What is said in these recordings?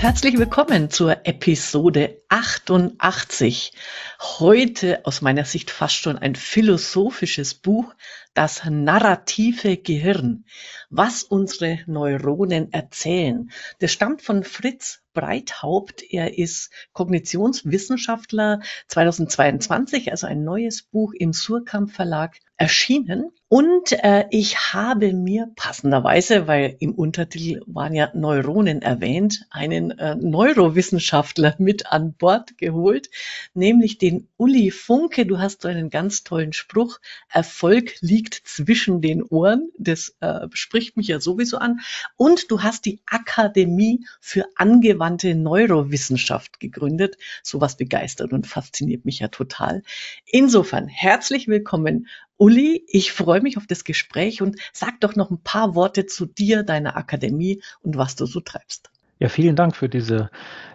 Herzlich willkommen zur Episode 88. Heute aus meiner Sicht fast schon ein philosophisches Buch, das narrative Gehirn, was unsere Neuronen erzählen. Das stammt von Fritz Breithaupt. Er ist Kognitionswissenschaftler 2022, also ein neues Buch im Surkamp Verlag erschienen. Und äh, ich habe mir passenderweise, weil im Untertitel waren ja Neuronen erwähnt, einen äh, Neurowissenschaftler mit an Bord geholt, nämlich den Uli Funke. Du hast so einen ganz tollen Spruch. Erfolg liegt zwischen den Ohren. Das äh, spricht mich ja sowieso an. Und du hast die Akademie für angewandte Neurowissenschaft gegründet. Sowas begeistert und fasziniert mich ja total. Insofern herzlich willkommen Uli, ich freue mich auf das Gespräch und sag doch noch ein paar Worte zu dir, deiner Akademie und was du so treibst. Ja, vielen Dank für diese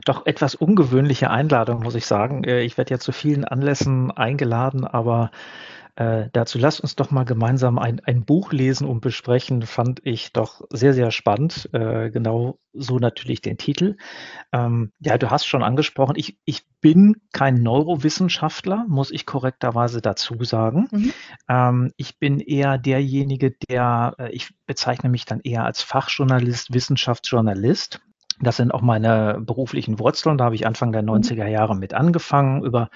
doch etwas ungewöhnliche Einladung, muss ich sagen. Äh, ich werde ja zu vielen Anlässen eingeladen, aber äh, dazu lasst uns doch mal gemeinsam ein, ein Buch lesen und besprechen, fand ich doch sehr, sehr spannend. Äh, genau so natürlich den Titel. Ähm, ja, du hast schon angesprochen, ich, ich bin kein Neurowissenschaftler, muss ich korrekterweise dazu sagen. Mhm. Ähm, ich bin eher derjenige, der, äh, ich bezeichne mich dann eher als Fachjournalist, Wissenschaftsjournalist. Das sind auch meine beruflichen Wurzeln. Da habe ich Anfang der 90er mhm. Jahre mit angefangen über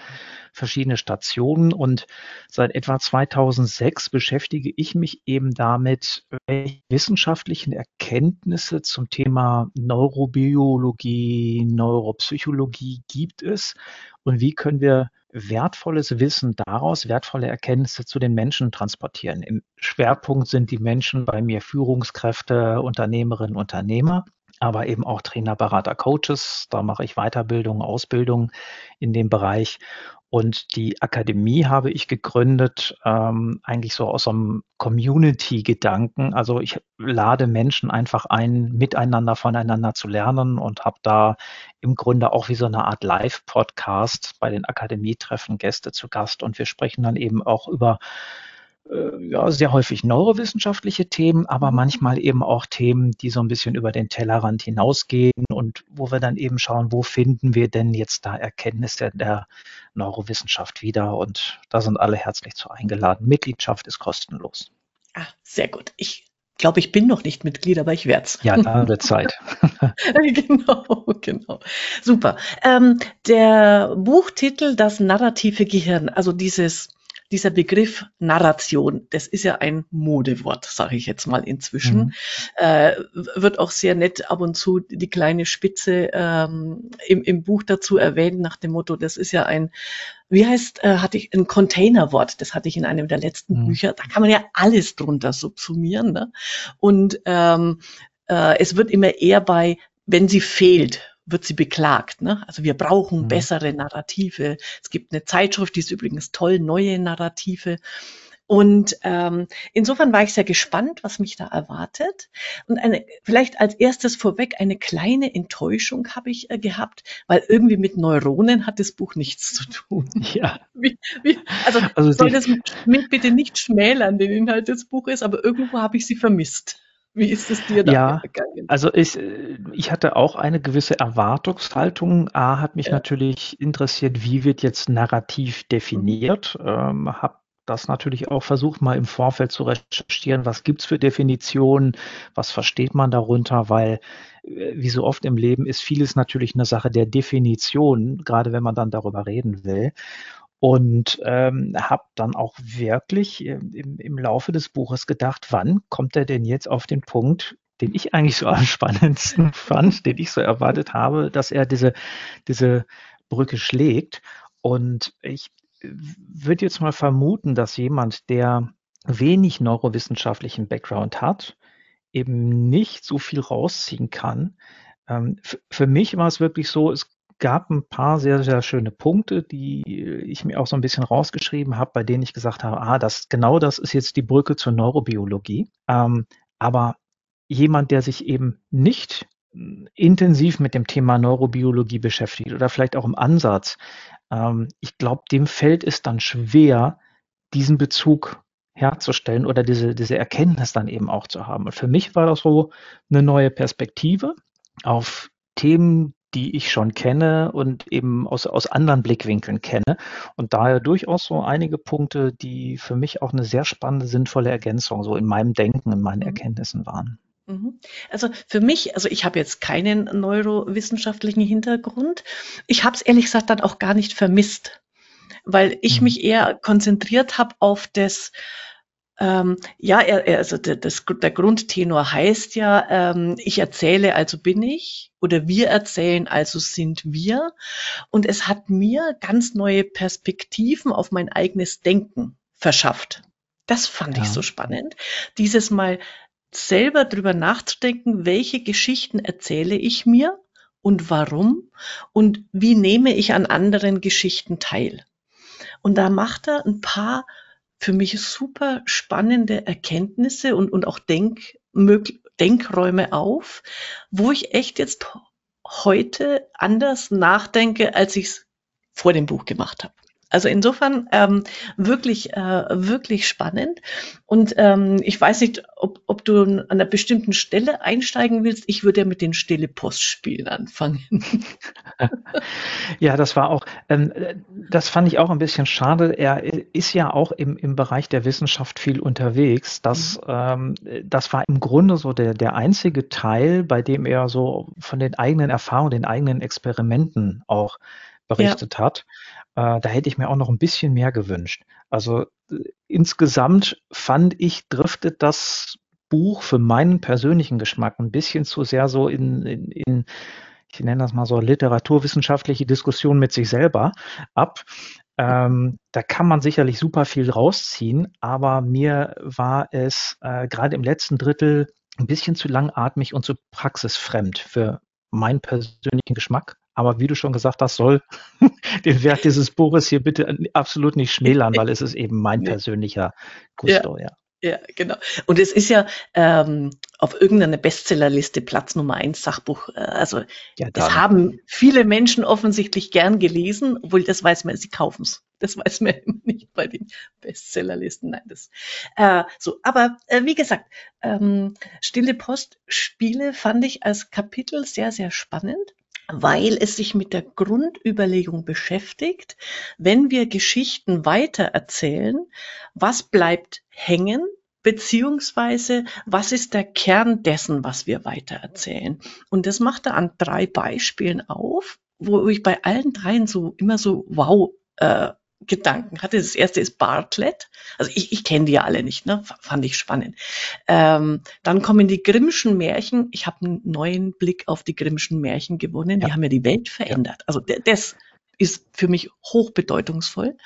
verschiedene Stationen und seit etwa 2006 beschäftige ich mich eben damit, welche wissenschaftlichen Erkenntnisse zum Thema Neurobiologie, Neuropsychologie gibt es und wie können wir wertvolles Wissen daraus, wertvolle Erkenntnisse zu den Menschen transportieren. Im Schwerpunkt sind die Menschen bei mir Führungskräfte, Unternehmerinnen, Unternehmer aber eben auch Trainer, Berater, Coaches. Da mache ich Weiterbildung, Ausbildung in dem Bereich. Und die Akademie habe ich gegründet, ähm, eigentlich so aus einem Community-Gedanken. Also ich lade Menschen einfach ein, miteinander voneinander zu lernen und habe da im Grunde auch wie so eine Art Live-Podcast bei den Akademietreffen Gäste zu Gast. Und wir sprechen dann eben auch über ja, sehr häufig neurowissenschaftliche Themen, aber mhm. manchmal eben auch Themen, die so ein bisschen über den Tellerrand hinausgehen und wo wir dann eben schauen, wo finden wir denn jetzt da Erkenntnisse der Neurowissenschaft wieder und da sind alle herzlich zu eingeladen. Mitgliedschaft ist kostenlos. Ah, sehr gut. Ich glaube, ich bin noch nicht Mitglied, aber ich werde es. Ja, da wird Zeit. genau, genau. Super. Ähm, der Buchtitel Das narrative Gehirn, also dieses dieser Begriff Narration, das ist ja ein Modewort, sage ich jetzt mal inzwischen, mhm. äh, wird auch sehr nett ab und zu die kleine Spitze ähm, im, im Buch dazu erwähnt, nach dem Motto, das ist ja ein, wie heißt, äh, hatte ich ein Containerwort, das hatte ich in einem der letzten mhm. Bücher, da kann man ja alles drunter subsumieren. Ne? Und ähm, äh, es wird immer eher bei, wenn sie fehlt, wird sie beklagt. Ne? Also wir brauchen mhm. bessere Narrative. Es gibt eine Zeitschrift, die ist übrigens toll, neue Narrative. Und ähm, insofern war ich sehr gespannt, was mich da erwartet. Und eine, vielleicht als erstes vorweg eine kleine Enttäuschung habe ich äh, gehabt, weil irgendwie mit Neuronen hat das Buch nichts zu tun. Ja. Wie, wie, also, also soll das mit, bitte nicht schmälern, den Inhalt des Buches, aber irgendwo habe ich sie vermisst. Wie ist es dir da ja, gegangen? Also ich, ich hatte auch eine gewisse Erwartungshaltung. A hat mich ja. natürlich interessiert, wie wird jetzt narrativ definiert. Ähm, habe das natürlich auch versucht, mal im Vorfeld zu recherchieren, was gibt es für Definitionen, was versteht man darunter, weil äh, wie so oft im Leben ist vieles natürlich eine Sache der Definition, gerade wenn man dann darüber reden will und ähm, habe dann auch wirklich im, im Laufe des Buches gedacht, wann kommt er denn jetzt auf den Punkt, den ich eigentlich so am spannendsten fand, den ich so erwartet habe, dass er diese, diese Brücke schlägt. Und ich würde jetzt mal vermuten, dass jemand, der wenig neurowissenschaftlichen Background hat, eben nicht so viel rausziehen kann. Ähm, für mich war es wirklich so, es gab ein paar sehr, sehr schöne Punkte, die ich mir auch so ein bisschen rausgeschrieben habe, bei denen ich gesagt habe, ah, das, genau das ist jetzt die Brücke zur Neurobiologie. Ähm, aber jemand, der sich eben nicht intensiv mit dem Thema Neurobiologie beschäftigt oder vielleicht auch im Ansatz, ähm, ich glaube, dem fällt es dann schwer, diesen Bezug herzustellen oder diese, diese Erkenntnis dann eben auch zu haben. Und für mich war das so eine neue Perspektive auf Themen, die ich schon kenne und eben aus, aus anderen Blickwinkeln kenne. Und daher durchaus so einige Punkte, die für mich auch eine sehr spannende, sinnvolle Ergänzung so in meinem Denken, in meinen mhm. Erkenntnissen waren. Mhm. Also für mich, also ich habe jetzt keinen neurowissenschaftlichen Hintergrund. Ich habe es ehrlich gesagt dann auch gar nicht vermisst, weil ich mhm. mich eher konzentriert habe auf das, ähm, ja, er, er, also der, das, der Grundtenor heißt ja, ähm, ich erzähle, also bin ich, oder wir erzählen, also sind wir. Und es hat mir ganz neue Perspektiven auf mein eigenes Denken verschafft. Das fand ja. ich so spannend. Dieses Mal selber drüber nachzudenken, welche Geschichten erzähle ich mir und warum und wie nehme ich an anderen Geschichten teil. Und da macht er ein paar für mich super spannende Erkenntnisse und, und auch Denk, Denkräume auf, wo ich echt jetzt heute anders nachdenke, als ich es vor dem Buch gemacht habe. Also insofern ähm, wirklich, äh, wirklich spannend. Und ähm, ich weiß nicht, ob, ob du an einer bestimmten Stelle einsteigen willst. Ich würde ja mit den stille Postspielen anfangen. ja, das war auch, ähm, das fand ich auch ein bisschen schade. Er ist ja auch im, im Bereich der Wissenschaft viel unterwegs. Das, mhm. ähm, das war im Grunde so der, der einzige Teil, bei dem er so von den eigenen Erfahrungen, den eigenen Experimenten auch berichtet ja. hat. Äh, da hätte ich mir auch noch ein bisschen mehr gewünscht. Also äh, insgesamt fand ich, driftet das Buch für meinen persönlichen Geschmack ein bisschen zu sehr so in, in, in ich nenne das mal so literaturwissenschaftliche Diskussion mit sich selber ab. Ähm, da kann man sicherlich super viel rausziehen, aber mir war es äh, gerade im letzten Drittel ein bisschen zu langatmig und zu praxisfremd für meinen persönlichen Geschmack. Aber wie du schon gesagt hast, soll den Wert dieses Buches hier bitte absolut nicht schmälern, weil es ist eben mein persönlicher Gusto, ja. ja. Ja, genau. Und es ist ja ähm, auf irgendeiner Bestsellerliste Platz Nummer eins Sachbuch. Äh, also ja, das haben viele Menschen offensichtlich gern gelesen, obwohl das weiß man, sie kaufen es. Das weiß man nicht bei den Bestsellerlisten. Nein, das äh, so. Aber äh, wie gesagt, ähm, Stille Post Spiele fand ich als Kapitel sehr, sehr spannend weil es sich mit der Grundüberlegung beschäftigt, wenn wir Geschichten weitererzählen, was bleibt hängen, beziehungsweise was ist der Kern dessen, was wir weitererzählen. Und das macht er an drei Beispielen auf, wo ich bei allen dreien so immer so wow äh, Gedanken hatte. Das erste ist Bartlett. Also ich, ich kenne die ja alle nicht, ne? fand ich spannend. Ähm, dann kommen die Grimmschen Märchen. Ich habe einen neuen Blick auf die Grimmschen Märchen gewonnen. Die ja. haben ja die Welt verändert. Also das ist für mich hochbedeutungsvoll,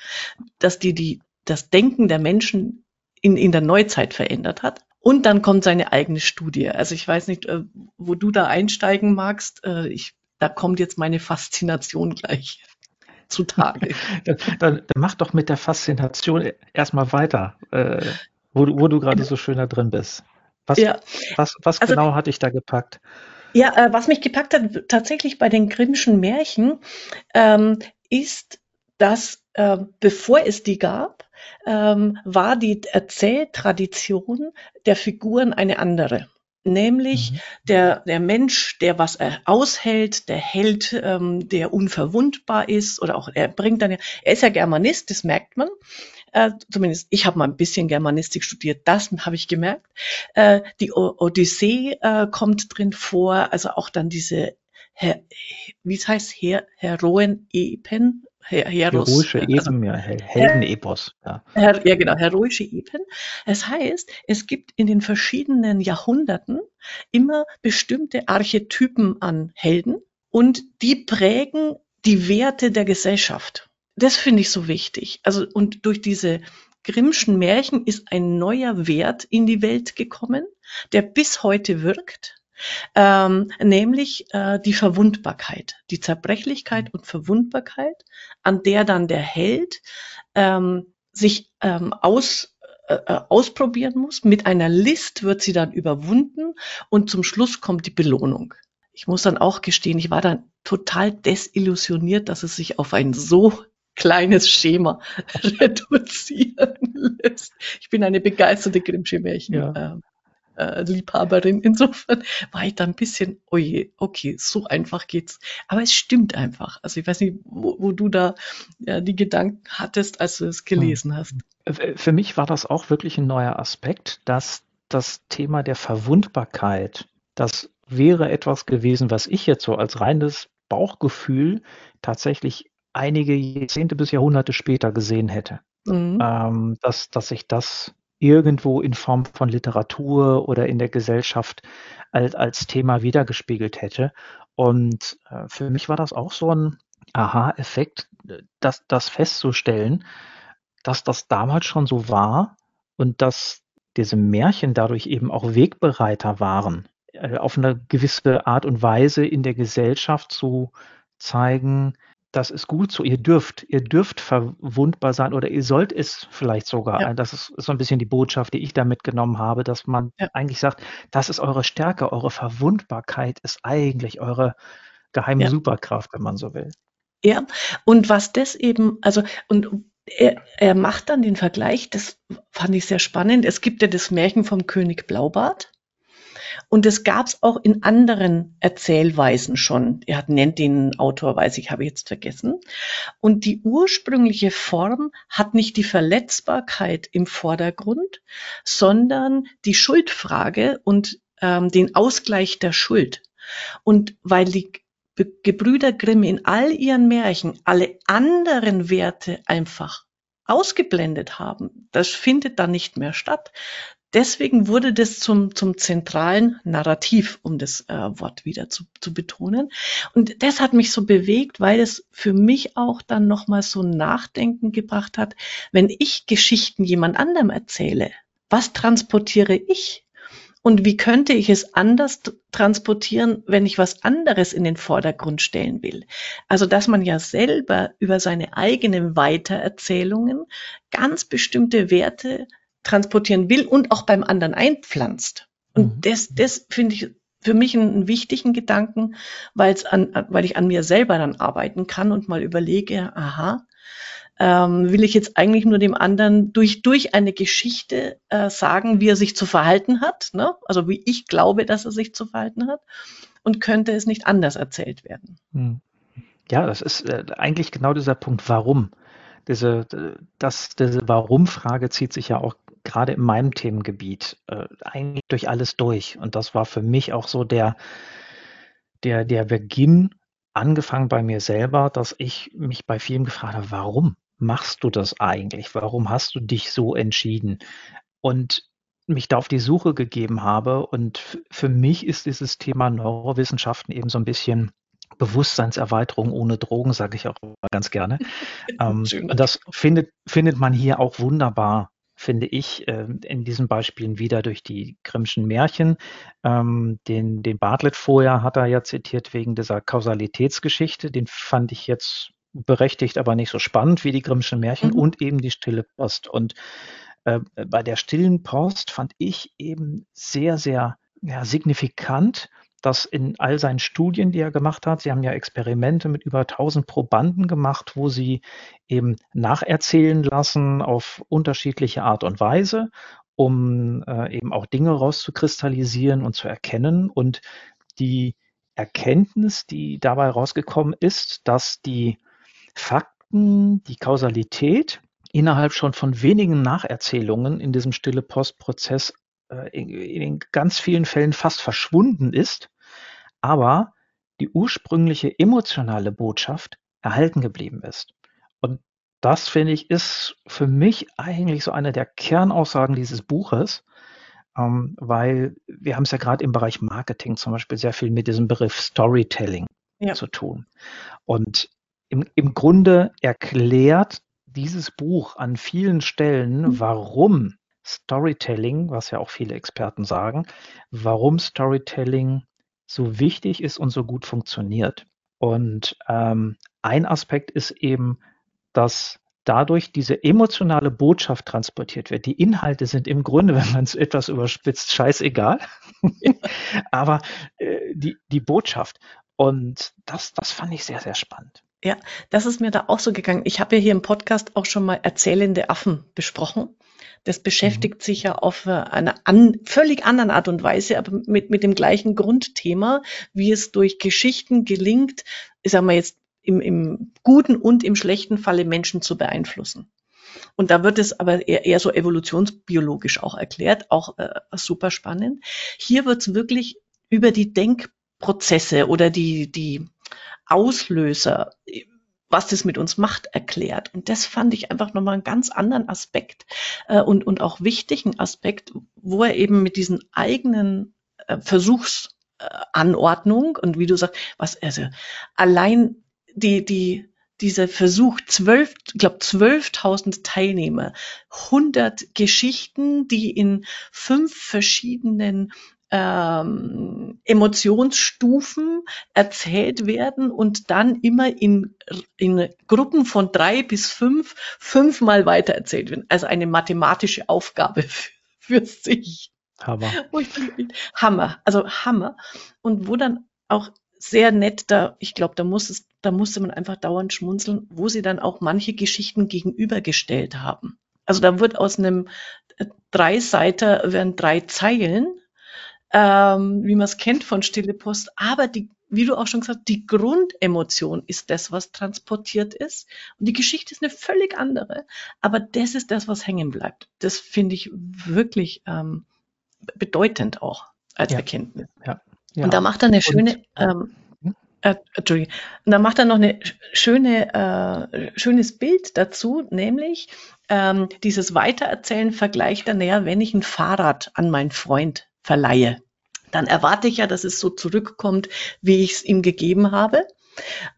dass die, die das Denken der Menschen in, in der Neuzeit verändert hat. Und dann kommt seine eigene Studie. Also ich weiß nicht, äh, wo du da einsteigen magst. Äh, ich, da kommt jetzt meine Faszination gleich zutage. dann, dann, mach doch mit der Faszination erstmal weiter, äh, wo, wo du gerade so schön da drin bist. Was, ja. was, was also, genau hat dich da gepackt? Ja, äh, was mich gepackt hat, tatsächlich bei den Grimmschen Märchen, ähm, ist, dass äh, bevor es die gab, ähm, war die Erzähltradition der Figuren eine andere nämlich mhm. der, der Mensch, der was er aushält, der Held, ähm, der unverwundbar ist oder auch er bringt dann, ja, er ist ja Germanist, das merkt man. Äh, zumindest ich habe mal ein bisschen Germanistik studiert, das habe ich gemerkt. Äh, die o Odyssee äh, kommt drin vor, also auch dann diese, Her wie es heißt, Her Heroen-Epen, Heros, Heroische Epen, ja, Heldenepos. Ja. Her, ja, genau, heroische Epen. Es heißt, es gibt in den verschiedenen Jahrhunderten immer bestimmte Archetypen an Helden und die prägen die Werte der Gesellschaft. Das finde ich so wichtig. Also, und durch diese Grimmschen Märchen ist ein neuer Wert in die Welt gekommen, der bis heute wirkt ähm, nämlich äh, die Verwundbarkeit, die Zerbrechlichkeit und Verwundbarkeit, an der dann der Held ähm, sich ähm, aus, äh, äh, ausprobieren muss. Mit einer List wird sie dann überwunden und zum Schluss kommt die Belohnung. Ich muss dann auch gestehen, ich war dann total desillusioniert, dass es sich auf ein so kleines Schema reduzieren lässt. Ich bin eine begeisterte Grimmsche Märchen. Ja. Äh, Liebhaberin. Insofern war ich da ein bisschen, oje, oh okay, so einfach geht's. Aber es stimmt einfach. Also ich weiß nicht, wo, wo du da ja, die Gedanken hattest, als du es gelesen hm. hast. Für mich war das auch wirklich ein neuer Aspekt, dass das Thema der Verwundbarkeit, das wäre etwas gewesen, was ich jetzt so als reines Bauchgefühl tatsächlich einige Jahrzehnte bis Jahrhunderte später gesehen hätte. Mhm. Ähm, dass, dass sich das irgendwo in Form von Literatur oder in der Gesellschaft als, als Thema wiedergespiegelt hätte. Und äh, für mich war das auch so ein Aha-Effekt, das, das festzustellen, dass das damals schon so war und dass diese Märchen dadurch eben auch Wegbereiter waren, äh, auf eine gewisse Art und Weise in der Gesellschaft zu zeigen, das ist gut so, ihr dürft, ihr dürft verwundbar sein oder ihr sollt es vielleicht sogar. Ja. Das ist so ein bisschen die Botschaft, die ich da mitgenommen habe, dass man ja. eigentlich sagt, das ist eure Stärke, eure Verwundbarkeit ist eigentlich eure geheime ja. Superkraft, wenn man so will. Ja, und was das eben, also, und er, er macht dann den Vergleich, das fand ich sehr spannend. Es gibt ja das Märchen vom König Blaubart. Und das gab es auch in anderen Erzählweisen schon. Er hat, nennt den Autor, weiß ich, habe ich jetzt vergessen. Und die ursprüngliche Form hat nicht die Verletzbarkeit im Vordergrund, sondern die Schuldfrage und ähm, den Ausgleich der Schuld. Und weil die Gebrüder Grimm in all ihren Märchen alle anderen Werte einfach ausgeblendet haben. Das findet dann nicht mehr statt. Deswegen wurde das zum, zum zentralen Narrativ, um das äh, Wort wieder zu, zu betonen. Und das hat mich so bewegt, weil es für mich auch dann nochmal so Nachdenken gebracht hat, wenn ich Geschichten jemand anderem erzähle, was transportiere ich? Und wie könnte ich es anders transportieren, wenn ich was anderes in den Vordergrund stellen will? Also, dass man ja selber über seine eigenen Weitererzählungen ganz bestimmte Werte transportieren will und auch beim anderen einpflanzt. Und mhm. das, das finde ich für mich einen, wichtigen Gedanken, weil es an, weil ich an mir selber dann arbeiten kann und mal überlege, aha, ähm, will ich jetzt eigentlich nur dem anderen durch, durch eine Geschichte äh, sagen, wie er sich zu verhalten hat, ne? also wie ich glaube, dass er sich zu verhalten hat, und könnte es nicht anders erzählt werden. Mhm. Ja, das ist äh, eigentlich genau dieser Punkt, warum. Diese, das, diese Warum-Frage zieht sich ja auch gerade in meinem Themengebiet äh, eigentlich durch alles durch. Und das war für mich auch so der, der, der Beginn, angefangen bei mir selber, dass ich mich bei vielen gefragt habe, warum machst du das eigentlich? Warum hast du dich so entschieden? Und mich da auf die Suche gegeben habe. Und für mich ist dieses Thema Neurowissenschaften eben so ein bisschen Bewusstseinserweiterung ohne Drogen, sage ich auch ganz gerne. ähm, und das findet, findet man hier auch wunderbar finde ich, äh, in diesen Beispielen wieder durch die Grimmschen Märchen. Ähm, den, den Bartlett vorher hat er ja zitiert wegen dieser Kausalitätsgeschichte. Den fand ich jetzt berechtigt, aber nicht so spannend wie die Grimmschen Märchen mhm. und eben die Stille Post. Und äh, bei der stillen Post fand ich eben sehr, sehr ja, signifikant, dass in all seinen Studien, die er gemacht hat, sie haben ja Experimente mit über 1000 Probanden gemacht, wo sie eben nacherzählen lassen auf unterschiedliche Art und Weise, um äh, eben auch Dinge rauszukristallisieren und zu erkennen. Und die Erkenntnis, die dabei rausgekommen ist, dass die Fakten, die Kausalität innerhalb schon von wenigen Nacherzählungen in diesem stille Postprozess äh, in ganz vielen Fällen fast verschwunden ist aber die ursprüngliche emotionale Botschaft erhalten geblieben ist. Und das, finde ich, ist für mich eigentlich so eine der Kernaussagen dieses Buches, ähm, weil wir haben es ja gerade im Bereich Marketing zum Beispiel sehr viel mit diesem Begriff Storytelling ja. zu tun. Und im, im Grunde erklärt dieses Buch an vielen Stellen, mhm. warum Storytelling, was ja auch viele Experten sagen, warum Storytelling so wichtig ist und so gut funktioniert. Und ähm, ein Aspekt ist eben, dass dadurch diese emotionale Botschaft transportiert wird. Die Inhalte sind im Grunde, wenn man es etwas überspitzt, scheißegal. Aber äh, die, die Botschaft. Und das, das fand ich sehr, sehr spannend. Ja, das ist mir da auch so gegangen. Ich habe ja hier im Podcast auch schon mal erzählende Affen besprochen. Das beschäftigt mhm. sich ja auf eine an, völlig anderen Art und Weise, aber mit, mit dem gleichen Grundthema, wie es durch Geschichten gelingt, sagen wir jetzt im, im guten und im schlechten Falle Menschen zu beeinflussen. Und da wird es aber eher, eher so evolutionsbiologisch auch erklärt, auch äh, super spannend. Hier wird es wirklich über die Denkprozesse oder die, die Auslöser, was das mit uns macht, erklärt. Und das fand ich einfach nochmal einen ganz anderen Aspekt äh, und, und auch wichtigen Aspekt, wo er eben mit diesen eigenen äh, Versuchsanordnung und wie du sagst, was, also allein die, die, dieser Versuch, zwölf, ich glaube, 12.000 Teilnehmer, 100 Geschichten, die in fünf verschiedenen ähm, Emotionsstufen erzählt werden und dann immer in, in Gruppen von drei bis fünf fünfmal weitererzählt werden. Also eine mathematische Aufgabe für, für sich. Hammer. Hammer, also Hammer. Und wo dann auch sehr nett da, ich glaube, da muss es, da musste man einfach dauernd schmunzeln, wo sie dann auch manche Geschichten gegenübergestellt haben. Also da wird aus einem äh, Dreiseiter werden drei Zeilen, ähm, wie man es kennt von Stille Post, aber die, wie du auch schon gesagt hast, die Grundemotion ist das, was transportiert ist. Und die Geschichte ist eine völlig andere. Aber das ist das, was hängen bleibt. Das finde ich wirklich ähm, bedeutend auch als ja. Erkenntnis. Ja. Ja. Und da macht er eine schöne, ähm, hm? äh, Entschuldigung, und da macht er noch eine schöne, äh, schönes Bild dazu, nämlich ähm, dieses Weitererzählen vergleicht er näher, wenn ich ein Fahrrad an meinen Freund verleihe. Dann erwarte ich ja, dass es so zurückkommt, wie ich es ihm gegeben habe.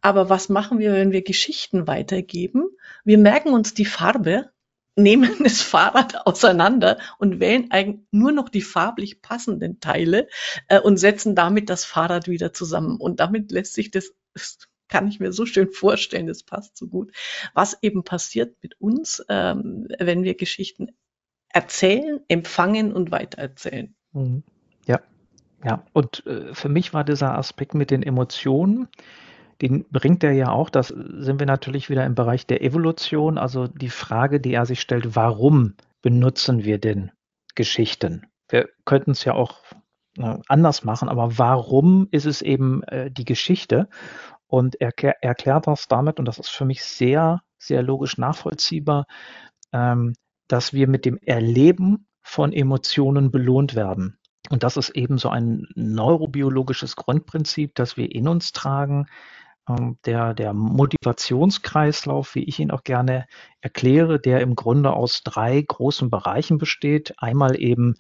Aber was machen wir, wenn wir Geschichten weitergeben? Wir merken uns die Farbe nehmen das Fahrrad auseinander und wählen eigentlich nur noch die farblich passenden Teile äh, und setzen damit das Fahrrad wieder zusammen. Und damit lässt sich das, das kann ich mir so schön vorstellen, das passt so gut, was eben passiert mit uns, ähm, wenn wir Geschichten erzählen, empfangen und weitererzählen. Mhm. Ja, ja. Und äh, für mich war dieser Aspekt mit den Emotionen, den bringt er ja auch, das sind wir natürlich wieder im Bereich der Evolution, also die Frage, die er sich stellt, warum benutzen wir denn Geschichten? Wir könnten es ja auch äh, anders machen, aber warum ist es eben äh, die Geschichte? Und er erklärt das damit, und das ist für mich sehr, sehr logisch nachvollziehbar, ähm, dass wir mit dem Erleben von Emotionen belohnt werden. Und das ist eben so ein neurobiologisches Grundprinzip, das wir in uns tragen, ähm, der, der Motivationskreislauf, wie ich ihn auch gerne erkläre, der im Grunde aus drei großen Bereichen besteht. Einmal eben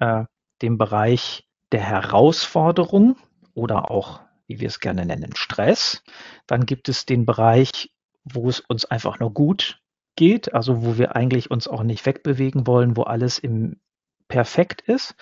äh, dem Bereich der Herausforderung oder auch, wie wir es gerne nennen, Stress. Dann gibt es den Bereich, wo es uns einfach nur gut geht, also wo wir eigentlich uns auch nicht wegbewegen wollen, wo alles im perfekt ist.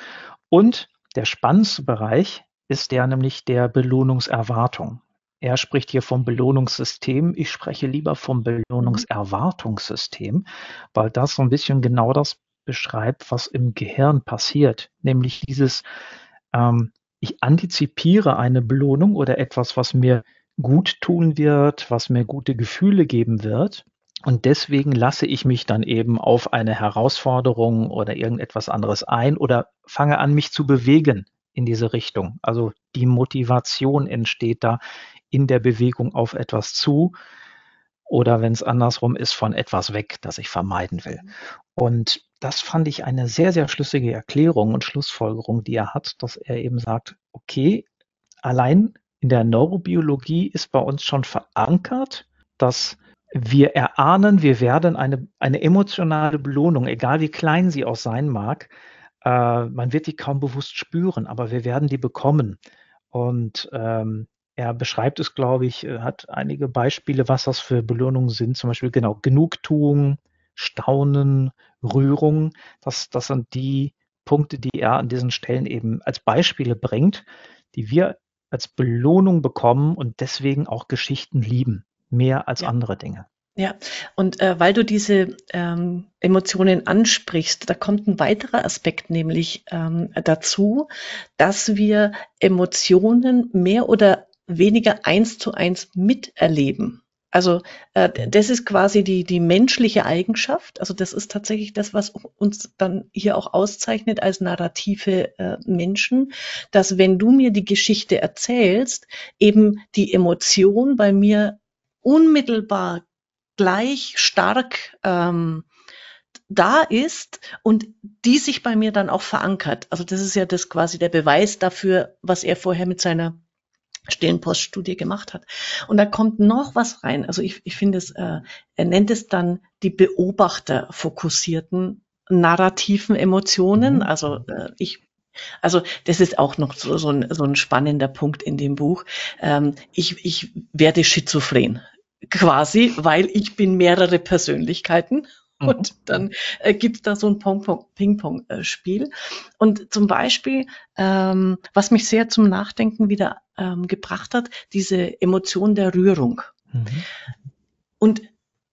Und der spannendste Bereich ist der nämlich der Belohnungserwartung. Er spricht hier vom Belohnungssystem. Ich spreche lieber vom Belohnungserwartungssystem, weil das so ein bisschen genau das beschreibt, was im Gehirn passiert. Nämlich dieses, ähm, ich antizipiere eine Belohnung oder etwas, was mir gut tun wird, was mir gute Gefühle geben wird. Und deswegen lasse ich mich dann eben auf eine Herausforderung oder irgendetwas anderes ein oder fange an, mich zu bewegen in diese Richtung. Also die Motivation entsteht da, in der Bewegung auf etwas zu oder wenn es andersrum ist, von etwas weg, das ich vermeiden will. Und das fand ich eine sehr, sehr schlüssige Erklärung und Schlussfolgerung, die er hat, dass er eben sagt, okay, allein in der Neurobiologie ist bei uns schon verankert, dass wir erahnen, wir werden eine, eine emotionale Belohnung, egal wie klein sie auch sein mag, äh, man wird die kaum bewusst spüren, aber wir werden die bekommen. Und ähm, er beschreibt es, glaube ich, äh, hat einige Beispiele, was das für Belohnungen sind. Zum Beispiel genau Genugtuung, Staunen, Rührung. Das, das sind die Punkte, die er an diesen Stellen eben als Beispiele bringt, die wir als Belohnung bekommen und deswegen auch Geschichten lieben, mehr als ja. andere Dinge. Ja, und äh, weil du diese ähm, Emotionen ansprichst, da kommt ein weiterer Aspekt nämlich ähm, dazu, dass wir Emotionen mehr oder weniger eins zu eins miterleben. Also äh, das ist quasi die, die menschliche Eigenschaft. Also das ist tatsächlich das, was uns dann hier auch auszeichnet als narrative äh, Menschen, dass wenn du mir die Geschichte erzählst, eben die Emotion bei mir unmittelbar gleich stark ähm, da ist und die sich bei mir dann auch verankert. Also das ist ja das quasi der Beweis dafür, was er vorher mit seiner Stellenpoststudie gemacht hat. Und da kommt noch was rein. Also ich, ich finde es, äh, er nennt es dann die beobachterfokussierten narrativen Emotionen. Mhm. Also äh, ich also das ist auch noch so, so, ein, so ein spannender Punkt in dem Buch. Ähm, ich, ich werde schizophren quasi, weil ich bin mehrere Persönlichkeiten Mhm. Und dann äh, gibt es da so ein Ping-Pong-Spiel. Und zum Beispiel, ähm, was mich sehr zum Nachdenken wieder ähm, gebracht hat, diese Emotion der Rührung. Mhm. Und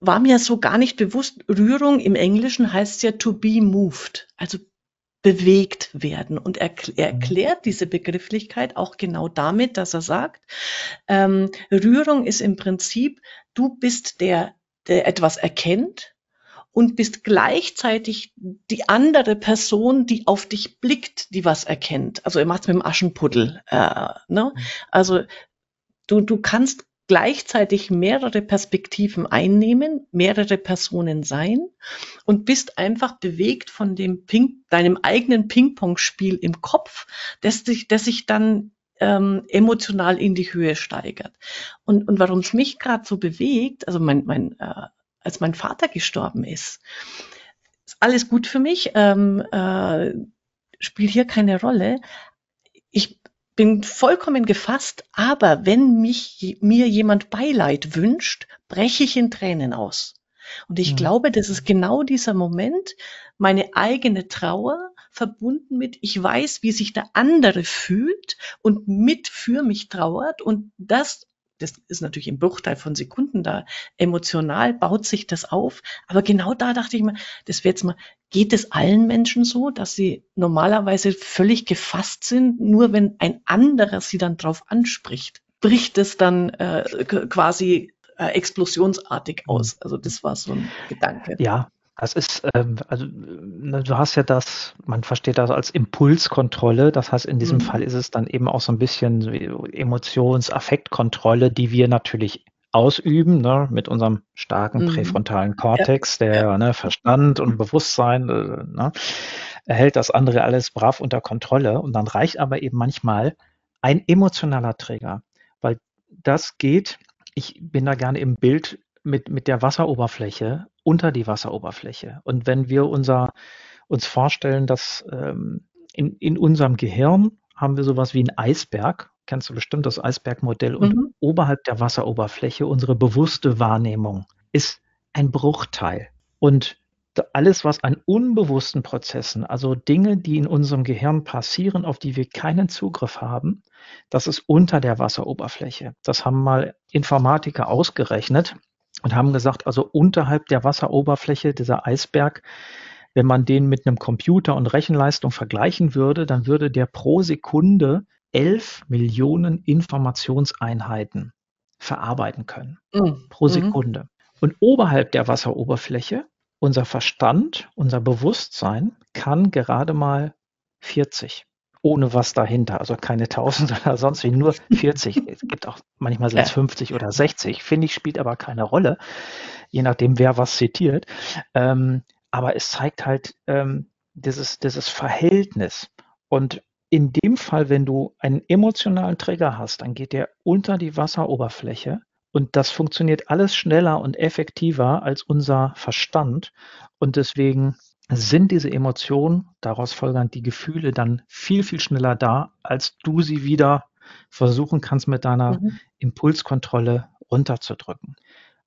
war mir so gar nicht bewusst, Rührung im Englischen heißt ja to be moved, also bewegt werden. Und er, er mhm. erklärt diese Begrifflichkeit auch genau damit, dass er sagt, ähm, Rührung ist im Prinzip, du bist der, der etwas erkennt, und bist gleichzeitig die andere Person, die auf dich blickt, die was erkennt. Also er macht es mit dem Aschenpuddel. Äh, ne? Mhm. Also du, du kannst gleichzeitig mehrere Perspektiven einnehmen, mehrere Personen sein und bist einfach bewegt von dem Ping, deinem eigenen Ping-Pong-Spiel im Kopf, das sich, das sich dann ähm, emotional in die Höhe steigert. Und, und warum es mich gerade so bewegt, also mein, mein äh, als mein Vater gestorben ist. Ist alles gut für mich, ähm, äh, spielt hier keine Rolle. Ich bin vollkommen gefasst, aber wenn mich mir jemand Beileid wünscht, breche ich in Tränen aus. Und ich mhm. glaube, das ist genau dieser Moment, meine eigene Trauer verbunden mit, ich weiß, wie sich der andere fühlt und mit für mich trauert und das das ist natürlich im Bruchteil von Sekunden da. Emotional baut sich das auf. Aber genau da dachte ich mir, das wäre jetzt mal, geht es allen Menschen so, dass sie normalerweise völlig gefasst sind, nur wenn ein anderer sie dann drauf anspricht, bricht es dann äh, quasi äh, explosionsartig aus. Also das war so ein Gedanke. Ja, das ist, ähm, also ne, du hast ja das, man versteht das als Impulskontrolle. Das heißt, in diesem mhm. Fall ist es dann eben auch so ein bisschen so Emotions-, Affektkontrolle, die wir natürlich ausüben, ne, mit unserem starken mhm. präfrontalen Kortex, ja. der ja. ne, Verstand und Bewusstsein, äh, ne, erhält das andere alles brav unter Kontrolle. Und dann reicht aber eben manchmal ein emotionaler Träger, weil das geht, ich bin da gerne im Bild mit, mit der Wasseroberfläche unter die Wasseroberfläche. Und wenn wir unser, uns vorstellen, dass ähm, in, in unserem Gehirn haben wir sowas wie ein Eisberg, kennst du bestimmt das Eisbergmodell, und mhm. oberhalb der Wasseroberfläche unsere bewusste Wahrnehmung ist ein Bruchteil. Und alles, was an unbewussten Prozessen, also Dinge, die in unserem Gehirn passieren, auf die wir keinen Zugriff haben, das ist unter der Wasseroberfläche. Das haben mal Informatiker ausgerechnet und haben gesagt, also unterhalb der Wasseroberfläche, dieser Eisberg, wenn man den mit einem Computer und Rechenleistung vergleichen würde, dann würde der pro Sekunde 11 Millionen Informationseinheiten verarbeiten können. Mhm. Pro mhm. Sekunde. Und oberhalb der Wasseroberfläche, unser Verstand, unser Bewusstsein kann gerade mal 40 ohne was dahinter. Also keine 1000 oder sonst wie, nur 40. es gibt auch manchmal sind es ja. 50 oder 60. Finde ich, spielt aber keine Rolle, je nachdem, wer was zitiert. Ähm, aber es zeigt halt ähm, dieses, dieses Verhältnis. Und in dem Fall, wenn du einen emotionalen Trigger hast, dann geht der unter die Wasseroberfläche und das funktioniert alles schneller und effektiver als unser Verstand. Und deswegen sind diese Emotionen, daraus folgernd die Gefühle dann viel, viel schneller da, als du sie wieder versuchen kannst, mit deiner mhm. Impulskontrolle runterzudrücken.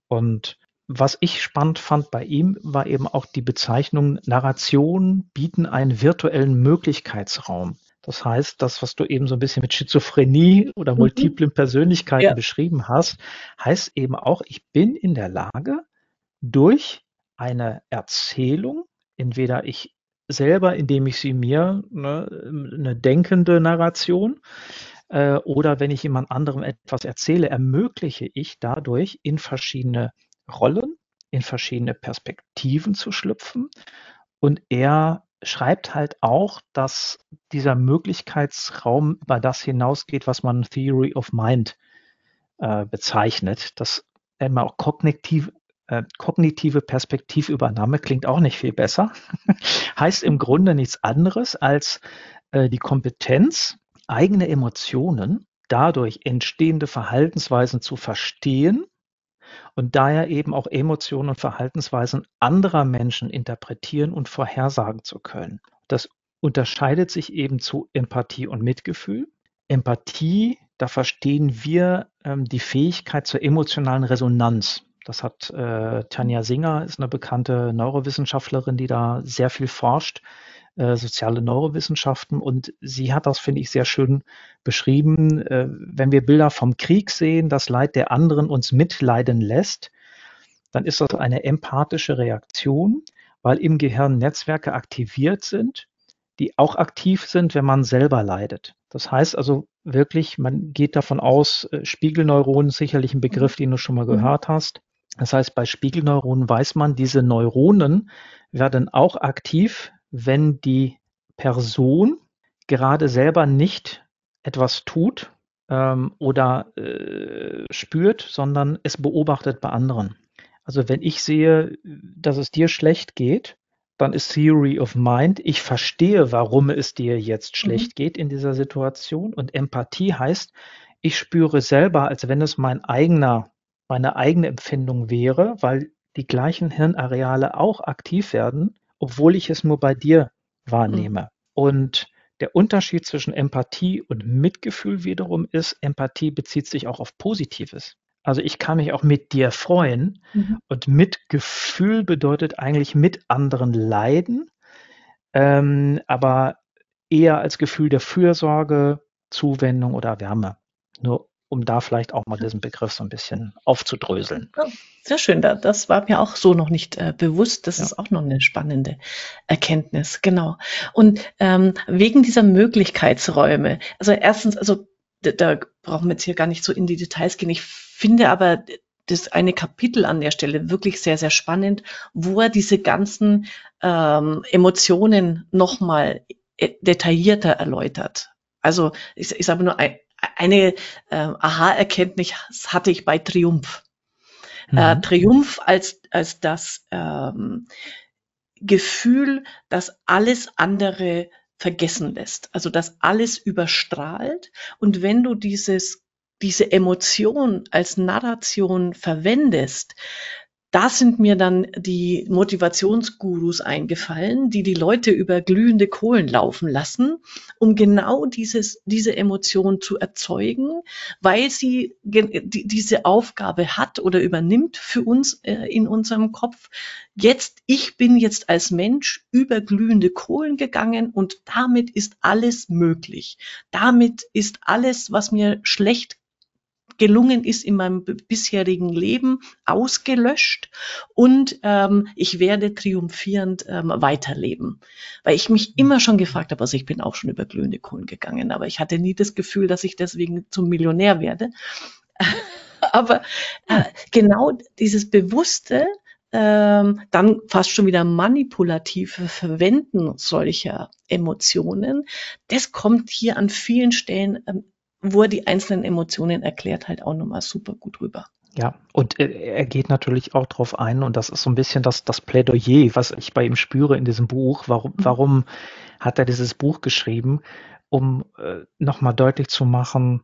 Und was ich spannend fand bei ihm, war eben auch die Bezeichnung, Narration bieten einen virtuellen Möglichkeitsraum. Das heißt, das, was du eben so ein bisschen mit Schizophrenie oder mhm. multiplen Persönlichkeiten ja. beschrieben hast, heißt eben auch, ich bin in der Lage, durch eine Erzählung entweder ich selber, indem ich sie mir, ne, eine denkende Narration, äh, oder wenn ich jemand anderem etwas erzähle, ermögliche ich dadurch in verschiedene Rollen, in verschiedene Perspektiven zu schlüpfen. Und er schreibt halt auch, dass dieser Möglichkeitsraum über das hinausgeht, was man Theory of Mind äh, bezeichnet. Das immer auch kognitiv, äh, kognitive Perspektivübernahme klingt auch nicht viel besser. heißt im Grunde nichts anderes als äh, die Kompetenz, eigene Emotionen, dadurch entstehende Verhaltensweisen zu verstehen und daher eben auch Emotionen und Verhaltensweisen anderer Menschen interpretieren und vorhersagen zu können. Das unterscheidet sich eben zu Empathie und Mitgefühl. Empathie, da verstehen wir ähm, die Fähigkeit zur emotionalen Resonanz. Das hat äh, Tanja Singer, ist eine bekannte Neurowissenschaftlerin, die da sehr viel forscht, äh, soziale Neurowissenschaften. Und sie hat das, finde ich, sehr schön beschrieben. Äh, wenn wir Bilder vom Krieg sehen, das Leid der anderen uns mitleiden lässt, dann ist das eine empathische Reaktion, weil im Gehirn Netzwerke aktiviert sind, die auch aktiv sind, wenn man selber leidet. Das heißt also wirklich, man geht davon aus, äh, Spiegelneuronen sicherlich ein Begriff, den du schon mal mhm. gehört hast. Das heißt, bei Spiegelneuronen weiß man, diese Neuronen werden auch aktiv, wenn die Person gerade selber nicht etwas tut ähm, oder äh, spürt, sondern es beobachtet bei anderen. Also wenn ich sehe, dass es dir schlecht geht, dann ist Theory of Mind, ich verstehe, warum es dir jetzt mhm. schlecht mhm. geht in dieser Situation. Und Empathie heißt, ich spüre selber, als wenn es mein eigener, meine eigene Empfindung wäre, weil die gleichen Hirnareale auch aktiv werden obwohl ich es nur bei dir wahrnehme. Mhm. Und der Unterschied zwischen Empathie und Mitgefühl wiederum ist, Empathie bezieht sich auch auf Positives. Also ich kann mich auch mit dir freuen mhm. und Mitgefühl bedeutet eigentlich mit anderen leiden, ähm, aber eher als Gefühl der Fürsorge, Zuwendung oder Wärme. Nur um da vielleicht auch mal diesen Begriff so ein bisschen aufzudröseln. Ja, sehr schön, das war mir auch so noch nicht äh, bewusst. Das ja. ist auch noch eine spannende Erkenntnis, genau. Und ähm, wegen dieser Möglichkeitsräume, also erstens, also da, da brauchen wir jetzt hier gar nicht so in die Details gehen. Ich finde aber das eine Kapitel an der Stelle wirklich sehr, sehr spannend, wo er diese ganzen ähm, Emotionen nochmal äh, detaillierter erläutert. Also ich, ich sage nur ein, eine äh, Aha-Erkenntnis hatte ich bei Triumph. Mhm. Äh, Triumph als, als das ähm, Gefühl, dass alles andere vergessen lässt, also dass alles überstrahlt. Und wenn du dieses, diese Emotion als Narration verwendest, da sind mir dann die Motivationsgurus eingefallen, die die Leute über glühende Kohlen laufen lassen, um genau dieses, diese Emotion zu erzeugen, weil sie die, diese Aufgabe hat oder übernimmt für uns äh, in unserem Kopf. Jetzt, ich bin jetzt als Mensch über glühende Kohlen gegangen und damit ist alles möglich. Damit ist alles, was mir schlecht gelungen ist in meinem bisherigen Leben, ausgelöscht und ähm, ich werde triumphierend ähm, weiterleben. Weil ich mich immer schon gefragt habe, also ich bin auch schon über glühende Kohlen gegangen, aber ich hatte nie das Gefühl, dass ich deswegen zum Millionär werde. aber äh, genau dieses bewusste, ähm, dann fast schon wieder manipulative Verwenden solcher Emotionen, das kommt hier an vielen Stellen ähm, wo er die einzelnen Emotionen erklärt, halt auch nochmal super gut rüber. Ja, und er geht natürlich auch darauf ein, und das ist so ein bisschen das, das Plädoyer, was ich bei ihm spüre in diesem Buch. Warum, mhm. warum hat er dieses Buch geschrieben? Um äh, nochmal deutlich zu machen,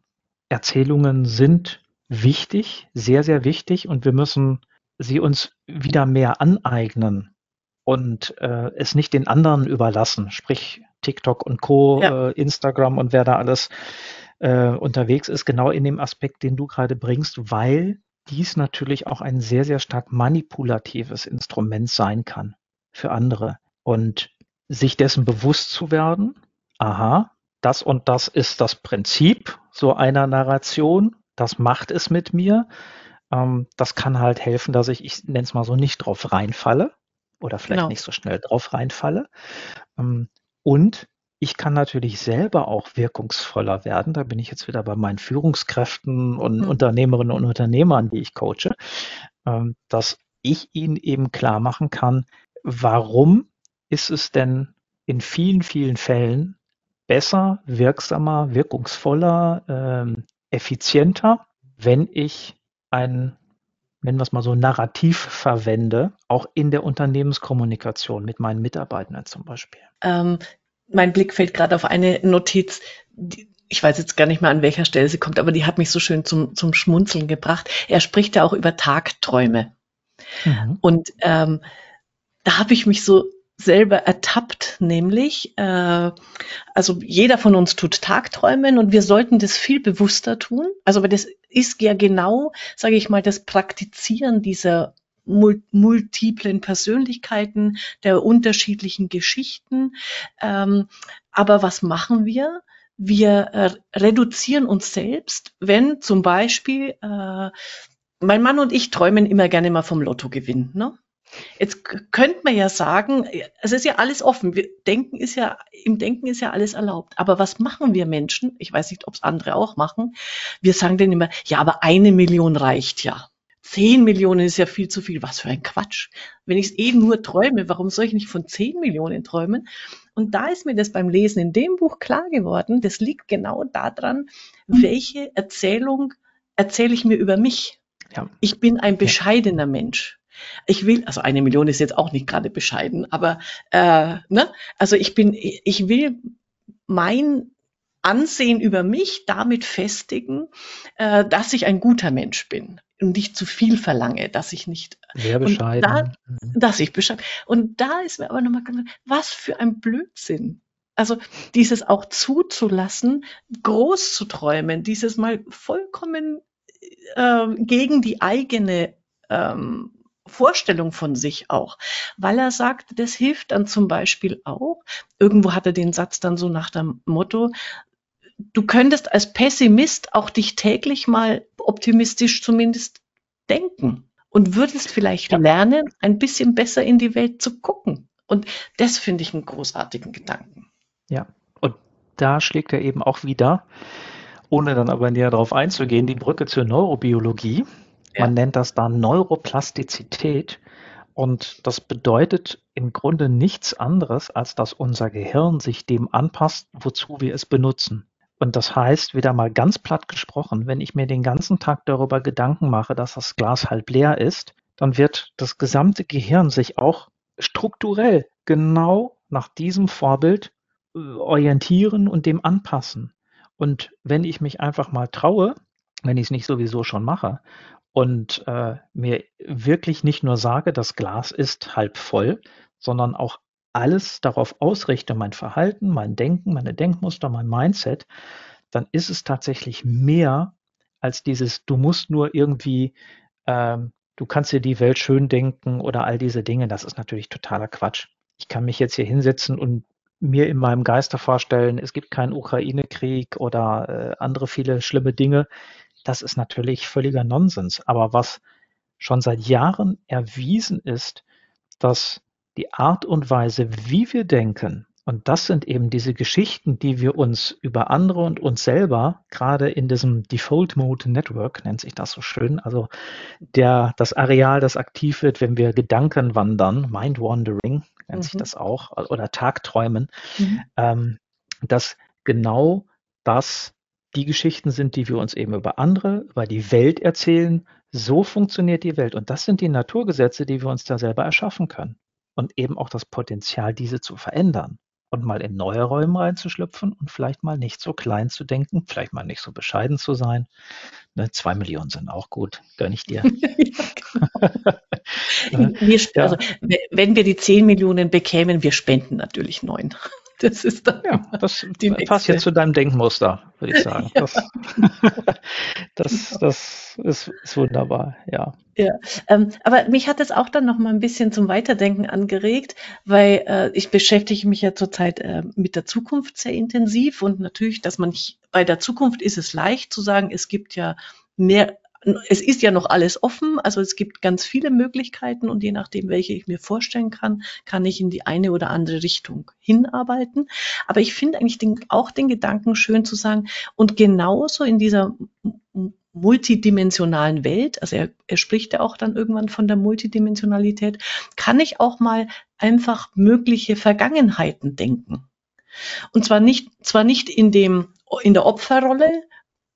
Erzählungen sind wichtig, sehr, sehr wichtig, und wir müssen sie uns wieder mehr aneignen und äh, es nicht den anderen überlassen, sprich TikTok und Co., ja. äh, Instagram und wer da alles äh, unterwegs ist, genau in dem Aspekt, den du gerade bringst, weil dies natürlich auch ein sehr, sehr stark manipulatives Instrument sein kann für andere. Und sich dessen bewusst zu werden, aha, das und das ist das Prinzip so einer Narration, das macht es mit mir. Ähm, das kann halt helfen, dass ich, ich nenne es mal so, nicht drauf reinfalle oder vielleicht genau. nicht so schnell drauf reinfalle. Ähm, und ich kann natürlich selber auch wirkungsvoller werden. Da bin ich jetzt wieder bei meinen Führungskräften und mhm. Unternehmerinnen und Unternehmern, die ich coache, ähm, dass ich ihnen eben klar machen kann, warum ist es denn in vielen, vielen Fällen besser, wirksamer, wirkungsvoller, ähm, effizienter, wenn ich ein, nennen wir es mal so, Narrativ verwende, auch in der Unternehmenskommunikation mit meinen Mitarbeitern zum Beispiel. Ähm, mein Blick fällt gerade auf eine Notiz, die, ich weiß jetzt gar nicht mehr, an welcher Stelle sie kommt, aber die hat mich so schön zum, zum Schmunzeln gebracht. Er spricht ja auch über Tagträume. Mhm. Und ähm, da habe ich mich so selber ertappt, nämlich, äh, also jeder von uns tut Tagträumen und wir sollten das viel bewusster tun. Also weil das ist ja genau, sage ich mal, das Praktizieren dieser multiplen Persönlichkeiten, der unterschiedlichen Geschichten. Ähm, aber was machen wir? Wir äh, reduzieren uns selbst, wenn zum Beispiel äh, mein Mann und ich träumen immer gerne mal vom Lottogewinn. Ne? Jetzt könnte man ja sagen, es ist ja alles offen. Wir denken ist ja, im Denken ist ja alles erlaubt. Aber was machen wir Menschen? Ich weiß nicht, ob es andere auch machen. Wir sagen dann immer, ja, aber eine Million reicht ja. Zehn Millionen ist ja viel zu viel. Was für ein Quatsch. Wenn ich es eh nur träume, warum soll ich nicht von zehn Millionen träumen? Und da ist mir das beim Lesen in dem Buch klar geworden. Das liegt genau daran, welche Erzählung erzähle ich mir über mich. Ja. Ich bin ein bescheidener Mensch. Ich will, also eine Million ist jetzt auch nicht gerade bescheiden, aber äh, ne, also ich bin, ich will mein Ansehen über mich damit festigen, äh, dass ich ein guter Mensch bin und nicht zu viel verlange, dass ich nicht. Sehr bescheiden. Da, mhm. dass ich bescheiden. Und da ist mir aber nochmal klar, was für ein Blödsinn. Also dieses auch zuzulassen, groß zu träumen, dieses mal vollkommen äh, gegen die eigene ähm, Vorstellung von sich auch, weil er sagt, das hilft dann zum Beispiel auch. Irgendwo hat er den Satz dann so nach dem Motto, du könntest als Pessimist auch dich täglich mal optimistisch zumindest denken und würdest vielleicht ja. lernen, ein bisschen besser in die Welt zu gucken. Und das finde ich einen großartigen Gedanken. Ja, und da schlägt er eben auch wieder, ohne dann aber näher darauf einzugehen, die Brücke zur Neurobiologie. Ja. Man nennt das dann Neuroplastizität. Und das bedeutet im Grunde nichts anderes, als dass unser Gehirn sich dem anpasst, wozu wir es benutzen. Und das heißt, wieder mal ganz platt gesprochen, wenn ich mir den ganzen Tag darüber Gedanken mache, dass das Glas halb leer ist, dann wird das gesamte Gehirn sich auch strukturell genau nach diesem Vorbild äh, orientieren und dem anpassen. Und wenn ich mich einfach mal traue, wenn ich es nicht sowieso schon mache und äh, mir wirklich nicht nur sage, das Glas ist halb voll, sondern auch alles darauf ausrichte, mein Verhalten, mein Denken, meine Denkmuster, mein Mindset, dann ist es tatsächlich mehr als dieses, du musst nur irgendwie, ähm, du kannst dir die Welt schön denken oder all diese Dinge. Das ist natürlich totaler Quatsch. Ich kann mich jetzt hier hinsetzen und mir in meinem Geiste vorstellen, es gibt keinen Ukraine-Krieg oder äh, andere viele schlimme Dinge. Das ist natürlich völliger Nonsens. Aber was schon seit Jahren erwiesen ist, dass die Art und Weise, wie wir denken, und das sind eben diese Geschichten, die wir uns über andere und uns selber, gerade in diesem Default Mode Network, nennt sich das so schön, also der, das Areal, das aktiv wird, wenn wir Gedanken wandern, Mind Wandering, nennt mhm. sich das auch, oder Tagträumen, mhm. ähm, dass genau das die Geschichten sind, die wir uns eben über andere, über die Welt erzählen. So funktioniert die Welt. Und das sind die Naturgesetze, die wir uns da selber erschaffen können. Und eben auch das Potenzial, diese zu verändern und mal in neue Räume reinzuschlüpfen und vielleicht mal nicht so klein zu denken, vielleicht mal nicht so bescheiden zu sein. Ne, zwei Millionen sind auch gut, gönn ich dir. ja, genau. wir, also, wenn wir die zehn Millionen bekämen, wir spenden natürlich neun. Das ist dann ja, das passt jetzt zu deinem Denkmuster, würde ich sagen. Ja. Das, das, das ist, ist, wunderbar, ja. Ja, ähm, aber mich hat es auch dann noch mal ein bisschen zum Weiterdenken angeregt, weil äh, ich beschäftige mich ja zurzeit äh, mit der Zukunft sehr intensiv und natürlich, dass man bei der Zukunft ist es leicht zu sagen, es gibt ja mehr es ist ja noch alles offen, also es gibt ganz viele Möglichkeiten und je nachdem, welche ich mir vorstellen kann, kann ich in die eine oder andere Richtung hinarbeiten. Aber ich finde eigentlich den, auch den Gedanken schön zu sagen, und genauso in dieser multidimensionalen Welt, also er, er spricht ja auch dann irgendwann von der Multidimensionalität, kann ich auch mal einfach mögliche Vergangenheiten denken. Und zwar nicht, zwar nicht in dem, in der Opferrolle,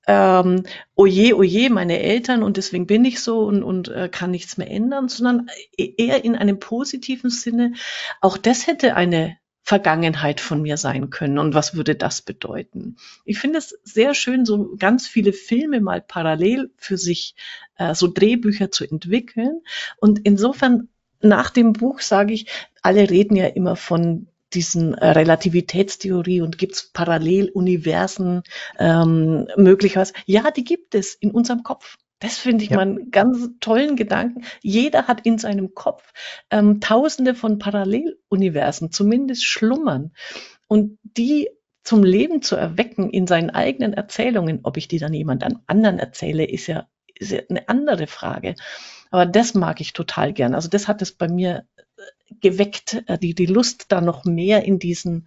ähm, oje, oje, meine Eltern und deswegen bin ich so und, und äh, kann nichts mehr ändern, sondern eher in einem positiven Sinne, auch das hätte eine Vergangenheit von mir sein können und was würde das bedeuten? Ich finde es sehr schön, so ganz viele Filme mal parallel für sich, äh, so Drehbücher zu entwickeln. Und insofern nach dem Buch sage ich, alle reden ja immer von diesen äh, Relativitätstheorie und gibt es Paralleluniversen ähm, möglicherweise? Ja, die gibt es in unserem Kopf. Das finde ich ja. mal einen ganz tollen Gedanken. Jeder hat in seinem Kopf ähm, tausende von Paralleluniversen, zumindest schlummern. Und die zum Leben zu erwecken in seinen eigenen Erzählungen, ob ich die dann jemand anderen erzähle, ist ja, ist ja eine andere Frage. Aber das mag ich total gern. Also das hat es bei mir geweckt, äh, die, die Lust da noch mehr in diesen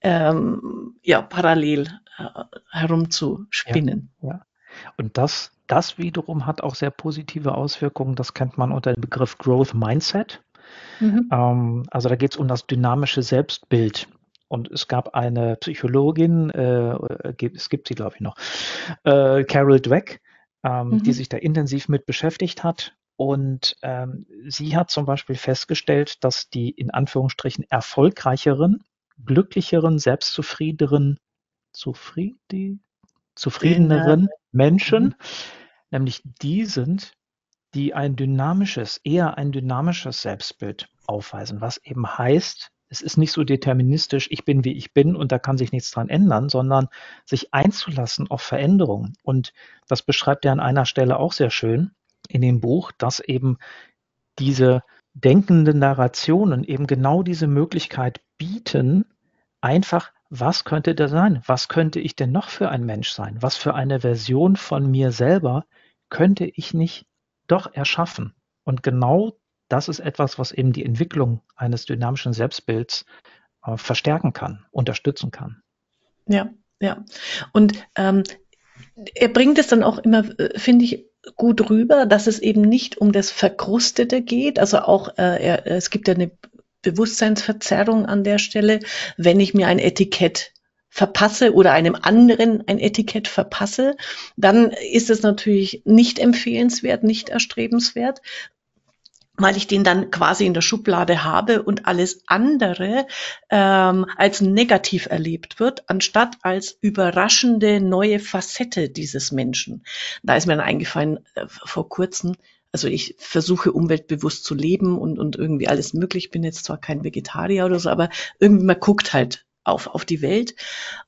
ähm, ja, parallel äh, herumzuspinnen. Ja, ja. Und das das wiederum hat auch sehr positive Auswirkungen. Das kennt man unter dem Begriff Growth Mindset. Mhm. Ähm, also da geht es um das dynamische Selbstbild. Und es gab eine Psychologin, äh, es gibt sie, glaube ich, noch, äh, Carol Dweck, ähm, mhm. die sich da intensiv mit beschäftigt hat. Und ähm, sie hat zum Beispiel festgestellt, dass die in Anführungsstrichen erfolgreicheren, glücklicheren, selbstzufriedeneren, zufrieden, zufriedeneren Menschen mhm. nämlich die sind, die ein dynamisches, eher ein dynamisches Selbstbild aufweisen, was eben heißt, es ist nicht so deterministisch, ich bin wie ich bin und da kann sich nichts dran ändern, sondern sich einzulassen auf Veränderungen. Und das beschreibt er an einer Stelle auch sehr schön in dem Buch, dass eben diese denkenden Narrationen eben genau diese Möglichkeit bieten, einfach, was könnte da sein? Was könnte ich denn noch für ein Mensch sein? Was für eine Version von mir selber könnte ich nicht doch erschaffen? Und genau das ist etwas, was eben die Entwicklung eines dynamischen Selbstbilds äh, verstärken kann, unterstützen kann. Ja, ja. Und ähm, er bringt es dann auch immer, äh, finde ich, gut rüber, dass es eben nicht um das Verkrustete geht. Also auch, äh, er, es gibt ja eine Bewusstseinsverzerrung an der Stelle, wenn ich mir ein Etikett verpasse oder einem anderen ein Etikett verpasse, dann ist es natürlich nicht empfehlenswert, nicht erstrebenswert, weil ich den dann quasi in der Schublade habe und alles andere ähm, als negativ erlebt wird, anstatt als überraschende neue Facette dieses Menschen. Da ist mir dann eingefallen äh, vor kurzem, also ich versuche umweltbewusst zu leben und, und irgendwie alles möglich. Ich bin jetzt zwar kein Vegetarier oder so, aber irgendwie man guckt halt auf, auf die Welt.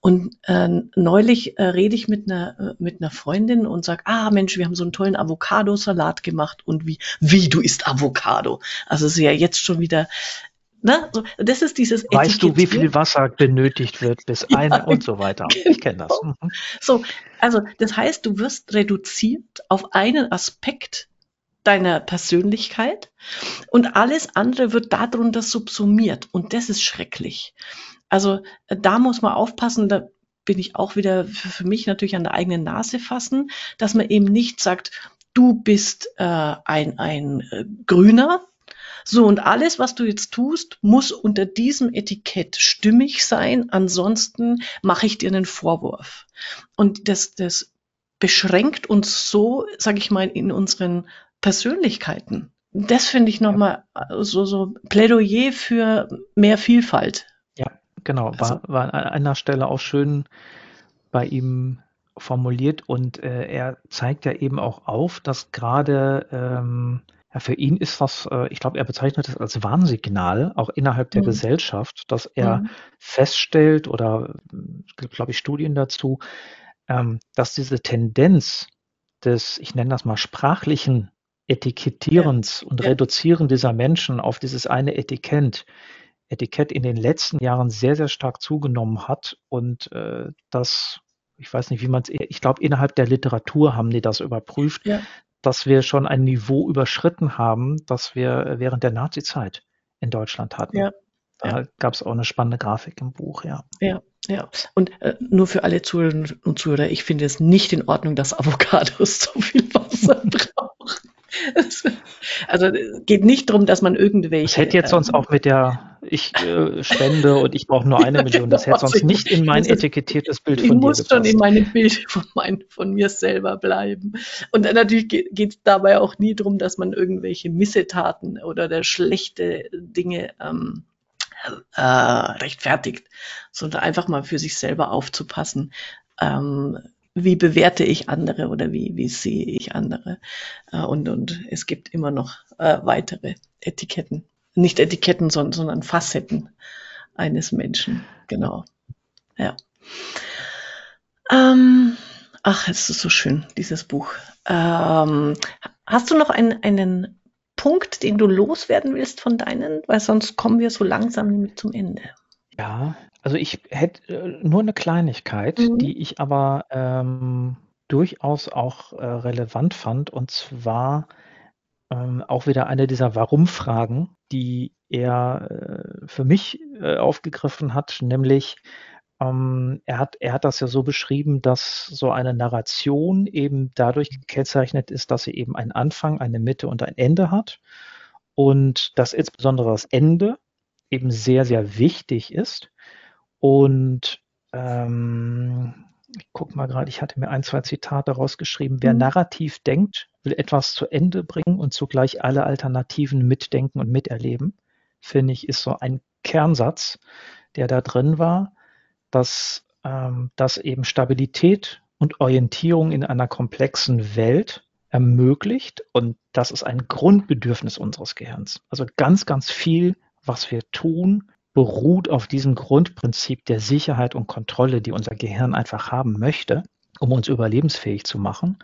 Und äh, neulich äh, rede ich mit einer, äh, mit einer Freundin und sag, ah Mensch, wir haben so einen tollen Avocado-Salat gemacht und wie, wie du isst Avocado. Also ist ja jetzt schon wieder Ne? So, das ist dieses Weißt du, wie viel Wasser benötigt wird bis ja, eine und so weiter. Genau. Ich kenne das. Mhm. So, also das heißt, du wirst reduziert auf einen Aspekt deiner Persönlichkeit und alles andere wird darunter subsumiert und das ist schrecklich. Also äh, da muss man aufpassen, da bin ich auch wieder für mich natürlich an der eigenen Nase fassen, dass man eben nicht sagt, du bist äh, ein, ein äh, Grüner. So, und alles, was du jetzt tust, muss unter diesem Etikett stimmig sein, ansonsten mache ich dir einen Vorwurf. Und das, das beschränkt uns so, sage ich mal, in unseren Persönlichkeiten. Das finde ich nochmal so, so Plädoyer für mehr Vielfalt Genau, war, also, war an einer Stelle auch schön bei ihm formuliert und äh, er zeigt ja eben auch auf, dass gerade ähm, ja, für ihn ist das, äh, ich glaube, er bezeichnet das als Warnsignal, auch innerhalb der mhm. Gesellschaft, dass er mhm. feststellt oder es gibt, glaube ich, Studien dazu, ähm, dass diese Tendenz des, ich nenne das mal, sprachlichen Etikettierens ja. und ja. Reduzieren dieser Menschen auf dieses eine Etikett, Etikett in den letzten Jahren sehr, sehr stark zugenommen hat und äh, das, ich weiß nicht, wie man es, ich glaube, innerhalb der Literatur haben die das überprüft, ja. dass wir schon ein Niveau überschritten haben, das wir während der Nazizeit in Deutschland hatten. Ja. Da ja. gab es auch eine spannende Grafik im Buch, ja. Ja, ja. Und äh, nur für alle Zuhörerinnen und Zuhörer, ich finde es nicht in Ordnung, dass Avocados so viel Wasser brauchen. Also geht nicht darum, dass man irgendwelche. Das hätte jetzt sonst ähm, auch mit der ich äh, spende und ich brauche nur eine Million. Das hätte sonst nicht in mein etikettiertes Bild von Ich muss schon in meinem Bild von, mein, von mir selber bleiben. Und natürlich geht es dabei auch nie darum, dass man irgendwelche Missetaten oder der schlechte Dinge ähm, äh, rechtfertigt, sondern einfach mal für sich selber aufzupassen. Ähm, wie bewerte ich andere oder wie, wie sehe ich andere. Äh, und, und es gibt immer noch äh, weitere Etiketten. Nicht Etiketten, sondern, sondern Facetten eines Menschen. Genau. Ja. Ähm, ach, es ist so schön, dieses Buch. Ähm, hast du noch einen, einen Punkt, den du loswerden willst von deinen? Weil sonst kommen wir so langsam zum Ende. Ja, also ich hätte äh, nur eine Kleinigkeit, Mhm. die ich aber, ähm, durchaus auch, äh, relevant fand, und zwar, ähm, auch wieder eine dieser Warum-Fragen, die er, äh, für mich, äh, aufgegriffen hat, nämlich, ähm, er hat er hat das ja so beschrieben, dass so eine Narration eben dadurch gekennzeichnet ist, dass sie eben einen Anfang, eine Mitte und ein Ende hat und dass insbesondere das Ende eben sehr, sehr wichtig ist. Und ähm, ich gucke mal gerade, ich hatte mir ein, zwei Zitate rausgeschrieben. Wer mhm. narrativ denkt, will etwas zu Ende bringen und zugleich alle Alternativen mitdenken und miterleben. Finde ich, ist so ein Kernsatz, der da drin war, dass, ähm, dass eben Stabilität und Orientierung in einer komplexen Welt ermöglicht. Und das ist ein Grundbedürfnis unseres Gehirns. Also ganz, ganz viel, was wir tun, beruht auf diesem Grundprinzip der Sicherheit und Kontrolle, die unser Gehirn einfach haben möchte, um uns überlebensfähig zu machen.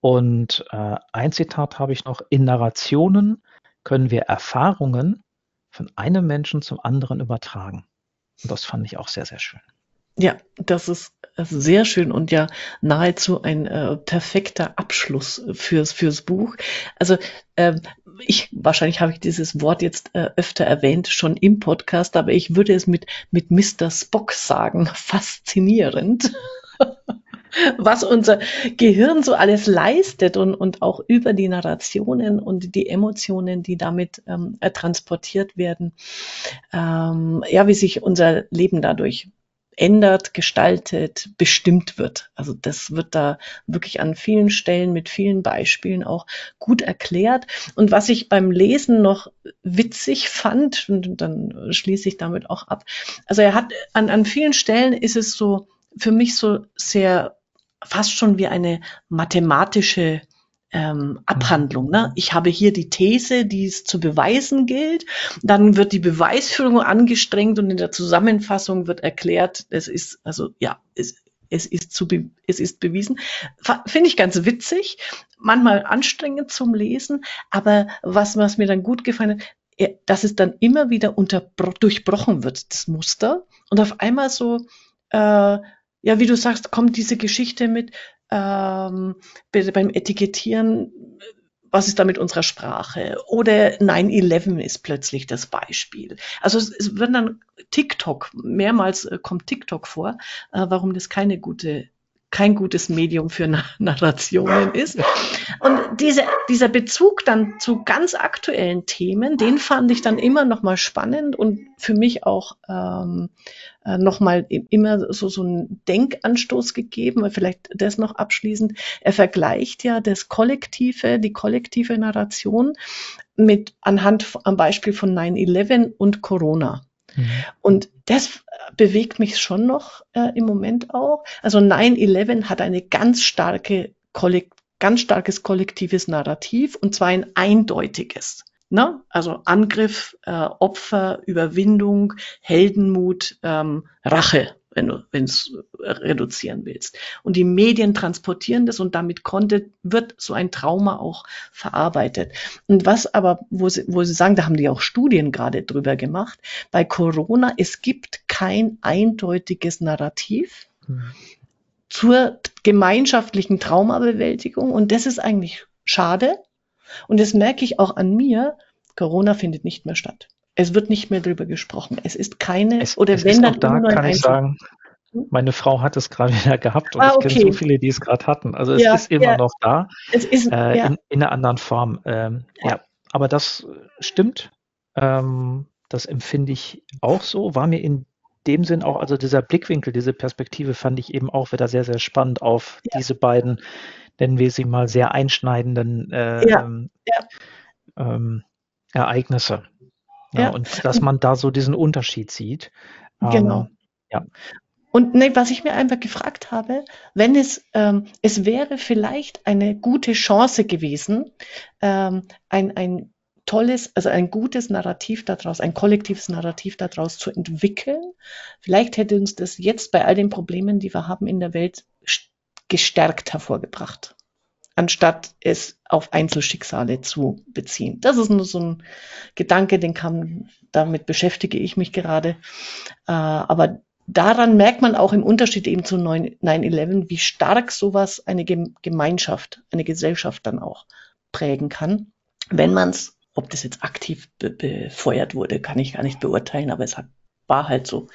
Und äh, ein Zitat habe ich noch, in Narrationen können wir Erfahrungen von einem Menschen zum anderen übertragen. Und das fand ich auch sehr, sehr schön. Ja, das ist sehr schön und ja nahezu ein äh, perfekter Abschluss fürs, fürs Buch. Also äh, ich, wahrscheinlich habe ich dieses Wort jetzt äh, öfter erwähnt, schon im Podcast, aber ich würde es mit, mit Mr. Spock sagen, faszinierend. was unser Gehirn so alles leistet und, und auch über die Narrationen und die Emotionen, die damit ähm, transportiert werden, ähm, ja, wie sich unser Leben dadurch ändert, gestaltet, bestimmt wird. Also das wird da wirklich an vielen Stellen mit vielen Beispielen auch gut erklärt. Und was ich beim Lesen noch witzig fand, und dann schließe ich damit auch ab, also er hat an, an vielen Stellen ist es so für mich so sehr fast schon wie eine mathematische ähm, Abhandlung. Ne? Ich habe hier die These, die es zu beweisen gilt. Dann wird die Beweisführung angestrengt und in der Zusammenfassung wird erklärt, es ist, also ja, es, es ist, zu es ist bewiesen. Finde ich ganz witzig, manchmal anstrengend zum Lesen, aber was, was mir dann gut gefallen hat, dass es dann immer wieder durchbrochen wird, das Muster. Und auf einmal so, äh, ja, wie du sagst, kommt diese Geschichte mit, ähm, beim Etikettieren, was ist da mit unserer Sprache? Oder 9-11 ist plötzlich das Beispiel. Also es, es wird dann TikTok, mehrmals äh, kommt TikTok vor, äh, warum das keine gute kein gutes Medium für Narrationen ist. Und diese, dieser Bezug dann zu ganz aktuellen Themen, den fand ich dann immer noch mal spannend und für mich auch ähm, äh, noch mal immer so so einen Denkanstoß gegeben. Vielleicht das noch abschließend. Er vergleicht ja das kollektive, die kollektive Narration mit anhand am Beispiel von 9/11 und Corona. Mhm. Und das bewegt mich schon noch äh, im Moment auch. Also 9-11 hat eine ganz starke, ganz starkes kollektives Narrativ und zwar ein eindeutiges. Ne? Also Angriff, äh, Opfer, Überwindung, Heldenmut, ähm, Rache wenn du es reduzieren willst. Und die Medien transportieren das und damit konnte, wird so ein Trauma auch verarbeitet. Und was aber, wo sie, wo sie sagen, da haben die auch Studien gerade drüber gemacht, bei Corona, es gibt kein eindeutiges Narrativ. Mhm. zur gemeinschaftlichen Traumabewältigung und das ist eigentlich schade. Und das merke ich auch an mir. Corona findet nicht mehr statt. Es wird nicht mehr darüber gesprochen. Es ist keine, es, oder es wenn ist dann da kann ich sagen, hm? meine Frau hat es gerade wieder gehabt und ah, okay. ich kenne so viele, die es gerade hatten. Also es ja, ist immer ja. noch da, es ist, äh, ja. in, in, einer anderen Form. Ähm, ja. aber das stimmt. Ähm, das empfinde ich auch so. War mir in dem Sinn auch, also dieser Blickwinkel, diese Perspektive fand ich eben auch wieder sehr, sehr spannend auf diese beiden, nennen wir sie mal, sehr einschneidenden äh, ähm, ähm, Ereignisse. Ja, Und dass man da so diesen Unterschied sieht. Genau. Ähm, ja. Und ne, was ich mir einfach gefragt habe, wenn es, ähm, es wäre vielleicht eine gute Chance gewesen, ähm, ein, ein tolles, also ein gutes Narrativ daraus, ein kollektives Narrativ daraus zu entwickeln. Vielleicht hätte uns das jetzt bei all den Problemen, die wir haben in der Welt, gestärkt hervorgebracht, anstatt es auf Einzelschicksale zu beziehen. Das ist nur so ein Gedanke, den kann, damit beschäftige ich mich gerade. Äh, aber daran merkt man auch im Unterschied eben zu 9-11, wie stark sowas eine Gemeinschaft, eine Gesellschaft dann auch prägen kann, wenn man es, ob das jetzt aktiv be befeuert wurde, kann ich gar nicht beurteilen, aber es hat, war halt so.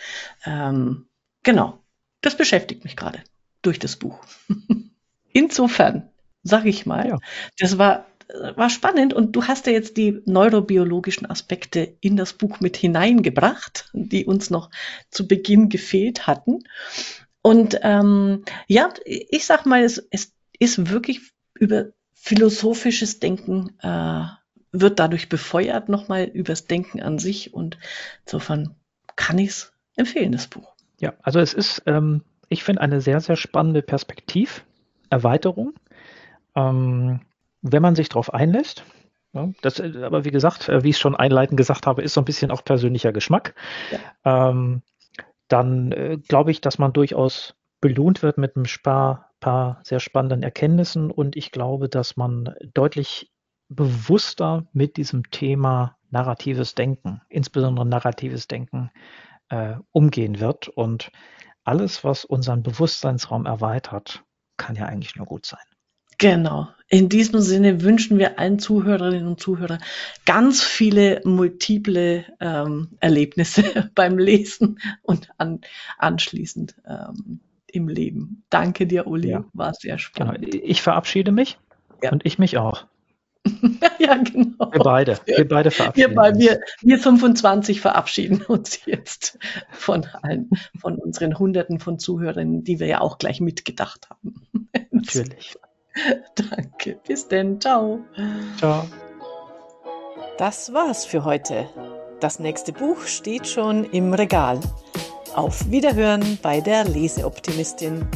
Ähm, genau, das beschäftigt mich gerade durch das Buch. Insofern, sag ich mal, ja. das war war spannend und du hast ja jetzt die neurobiologischen Aspekte in das Buch mit hineingebracht, die uns noch zu Beginn gefehlt hatten. Und ähm, ja, ich sag mal, es, es ist wirklich über philosophisches Denken äh, wird dadurch befeuert, nochmal übers Denken an sich. Und insofern kann ich es empfehlen, das Buch. Ja, also es ist, ähm, ich finde, eine sehr, sehr spannende Perspektiverweiterung. Ähm, wenn man sich darauf einlässt, ja, das, aber wie gesagt, äh, wie ich schon einleitend gesagt habe, ist so ein bisschen auch persönlicher Geschmack. Ja. Ähm, dann äh, glaube ich, dass man durchaus belohnt wird mit ein paar, paar sehr spannenden Erkenntnissen und ich glaube, dass man deutlich bewusster mit diesem Thema narratives Denken, insbesondere narratives Denken, äh, umgehen wird. Und alles, was unseren Bewusstseinsraum erweitert, kann ja eigentlich nur gut sein. Genau. In diesem Sinne wünschen wir allen Zuhörerinnen und Zuhörern ganz viele multiple ähm, Erlebnisse beim Lesen und an, anschließend ähm, im Leben. Danke dir, Uli. Ja. War sehr spannend. Genau. Ich verabschiede mich ja. und ich mich auch. ja, genau. Wir beide. Wir beide verabschieden wir, uns. Wir, wir 25 verabschieden uns jetzt von allen, von unseren Hunderten von Zuhörern, die wir ja auch gleich mitgedacht haben. Natürlich. Danke. Bis denn. Ciao. Ciao. Das war's für heute. Das nächste Buch steht schon im Regal. Auf Wiederhören bei der Leseoptimistin.